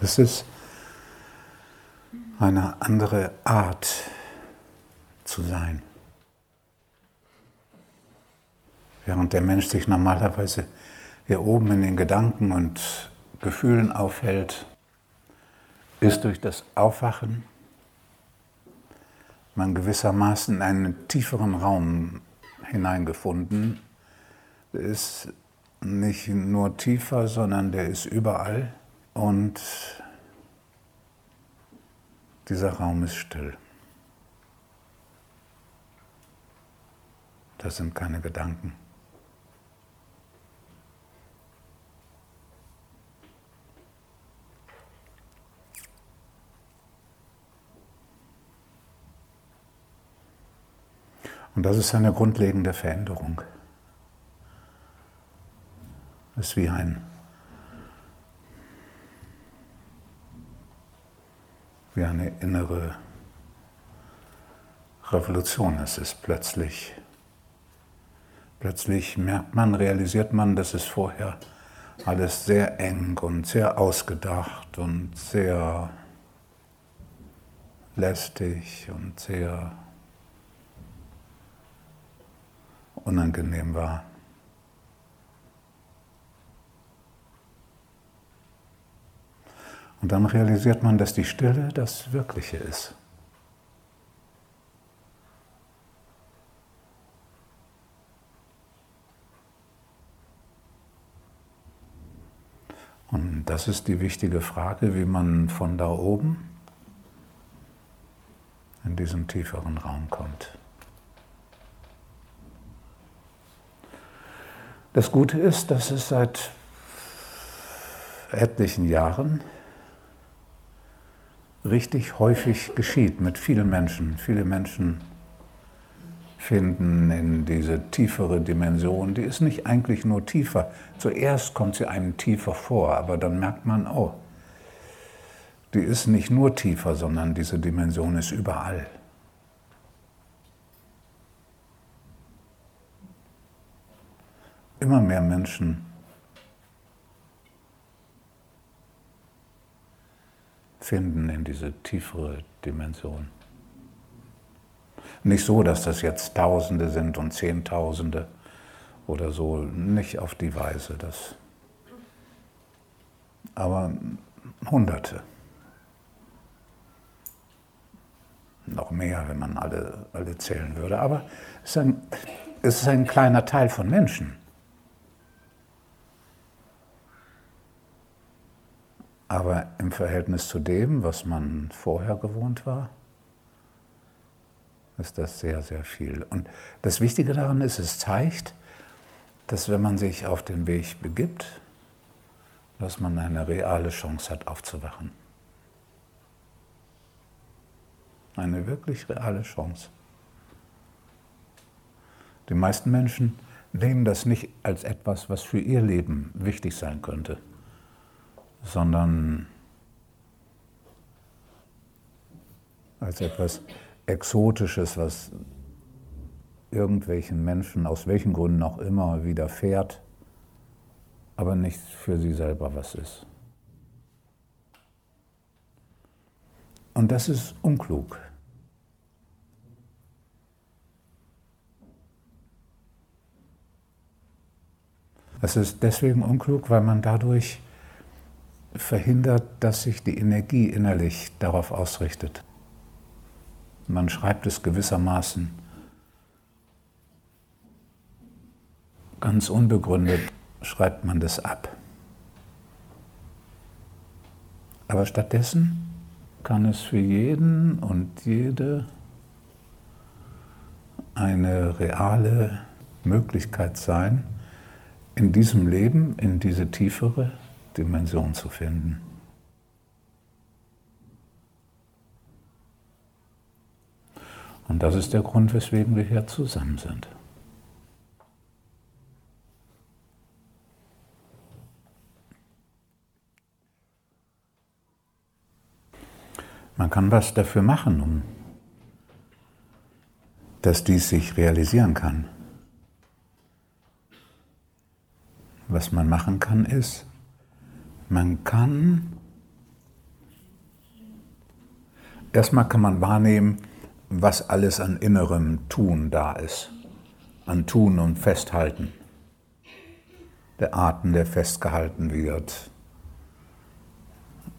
Es ist eine andere Art zu sein. Während der Mensch sich normalerweise hier oben in den Gedanken und Gefühlen aufhält, ist durch das Aufwachen man gewissermaßen in einen tieferen Raum hineingefunden. Der ist nicht nur tiefer, sondern der ist überall und dieser Raum ist still. Das sind keine Gedanken. Und das ist eine grundlegende Veränderung. Es ist wie ein, wie eine innere Revolution. Es ist plötzlich, plötzlich merkt man, realisiert man, dass es vorher alles sehr eng und sehr ausgedacht und sehr lästig und sehr unangenehm war. Und dann realisiert man, dass die Stille das Wirkliche ist. Und das ist die wichtige Frage, wie man von da oben in diesen tieferen Raum kommt. Das Gute ist, dass es seit etlichen Jahren richtig häufig geschieht mit vielen Menschen. Viele Menschen finden in diese tiefere Dimension, die ist nicht eigentlich nur tiefer. Zuerst kommt sie einem tiefer vor, aber dann merkt man, oh, die ist nicht nur tiefer, sondern diese Dimension ist überall. Immer mehr Menschen finden in diese tiefere Dimension. Nicht so, dass das jetzt Tausende sind und Zehntausende oder so, nicht auf die Weise, das, aber Hunderte. Noch mehr, wenn man alle, alle zählen würde. Aber es ist, ein, es ist ein kleiner Teil von Menschen. Aber im Verhältnis zu dem, was man vorher gewohnt war, ist das sehr, sehr viel. Und das Wichtige daran ist, es zeigt, dass wenn man sich auf den Weg begibt, dass man eine reale Chance hat, aufzuwachen. Eine wirklich reale Chance. Die meisten Menschen nehmen das nicht als etwas, was für ihr Leben wichtig sein könnte sondern als etwas Exotisches, was irgendwelchen Menschen aus welchen Gründen auch immer widerfährt, aber nicht für sie selber was ist. Und das ist unklug. Es ist deswegen unklug, weil man dadurch verhindert, dass sich die Energie innerlich darauf ausrichtet. Man schreibt es gewissermaßen ganz unbegründet, schreibt man das ab. Aber stattdessen kann es für jeden und jede eine reale Möglichkeit sein, in diesem Leben, in diese tiefere Dimension zu finden. Und das ist der Grund, weswegen wir hier zusammen sind. Man kann was dafür machen, um dass dies sich realisieren kann. Was man machen kann, ist, man kann Erstmal kann man wahrnehmen, was alles an innerem Tun da ist. An Tun und Festhalten. Der Atem, der festgehalten wird.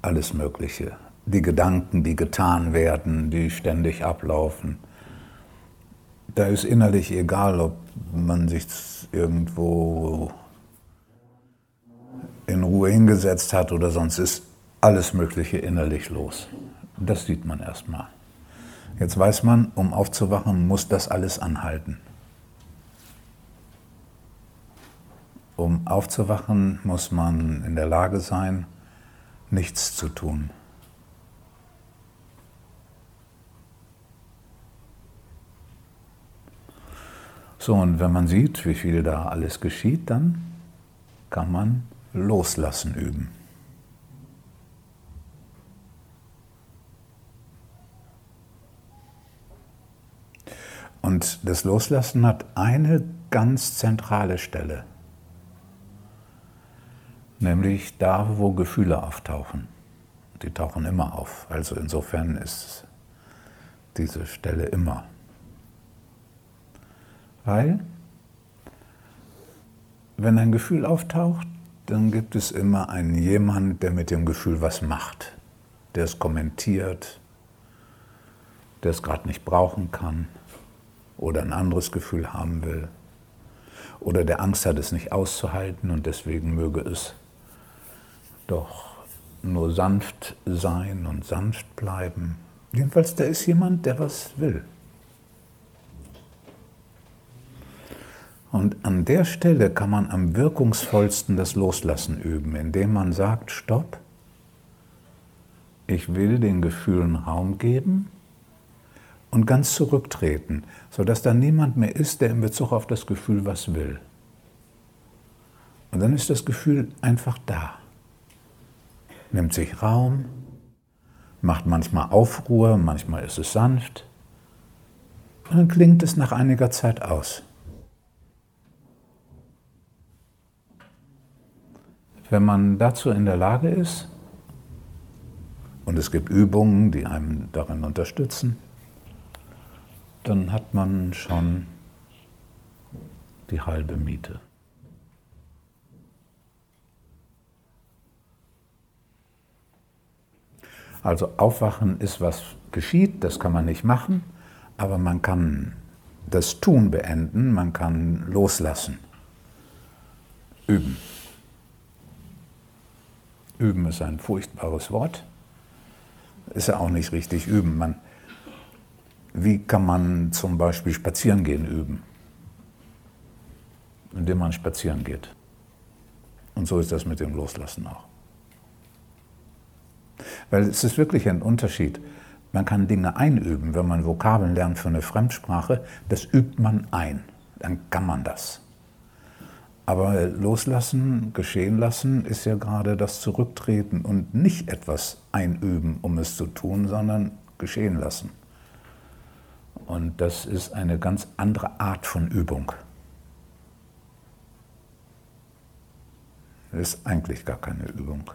Alles Mögliche. Die Gedanken, die getan werden, die ständig ablaufen. Da ist innerlich egal, ob man sich irgendwo in Ruhe hingesetzt hat oder sonst ist alles Mögliche innerlich los. Das sieht man erstmal. Jetzt weiß man, um aufzuwachen, muss das alles anhalten. Um aufzuwachen, muss man in der Lage sein, nichts zu tun. So, und wenn man sieht, wie viel da alles geschieht, dann kann man Loslassen üben. Und das Loslassen hat eine ganz zentrale Stelle, nämlich da, wo Gefühle auftauchen. Die tauchen immer auf. Also insofern ist diese Stelle immer. Weil, wenn ein Gefühl auftaucht, dann gibt es immer einen jemand, der mit dem Gefühl was macht, der es kommentiert, der es gerade nicht brauchen kann oder ein anderes Gefühl haben will oder der Angst hat, es nicht auszuhalten und deswegen möge es doch nur sanft sein und sanft bleiben. Jedenfalls, da ist jemand, der was will. Und an der Stelle kann man am wirkungsvollsten das Loslassen üben, indem man sagt, stopp, ich will den Gefühlen Raum geben und ganz zurücktreten, sodass da niemand mehr ist, der in Bezug auf das Gefühl was will. Und dann ist das Gefühl einfach da, nimmt sich Raum, macht manchmal Aufruhr, manchmal ist es sanft und dann klingt es nach einiger Zeit aus. Wenn man dazu in der Lage ist, und es gibt Übungen, die einem darin unterstützen, dann hat man schon die halbe Miete. Also Aufwachen ist, was geschieht, das kann man nicht machen, aber man kann das Tun beenden, man kann loslassen, üben. Üben ist ein furchtbares Wort, ist ja auch nicht richtig üben. Man, wie kann man zum Beispiel spazieren gehen üben? Indem man spazieren geht. Und so ist das mit dem Loslassen auch. Weil es ist wirklich ein Unterschied. Man kann Dinge einüben, wenn man Vokabeln lernt für eine Fremdsprache, das übt man ein. Dann kann man das. Aber loslassen, geschehen lassen, ist ja gerade das Zurücktreten und nicht etwas einüben, um es zu tun, sondern geschehen lassen. Und das ist eine ganz andere Art von Übung. Das ist eigentlich gar keine Übung.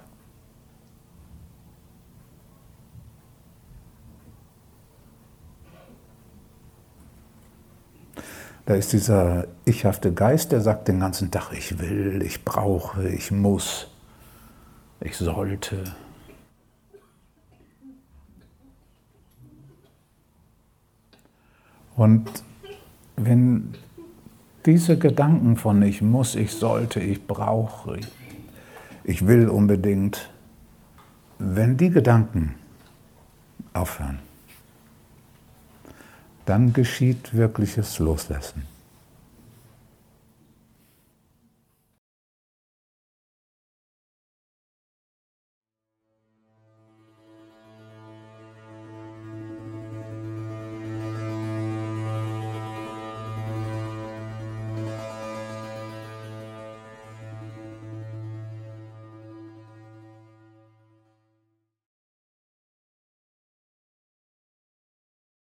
Da ist dieser ichhafte Geist, der sagt den ganzen Tag, ich will, ich brauche, ich muss, ich sollte. Und wenn diese Gedanken von ich muss, ich sollte, ich brauche, ich will unbedingt, wenn die Gedanken aufhören, dann geschieht wirkliches Loslassen.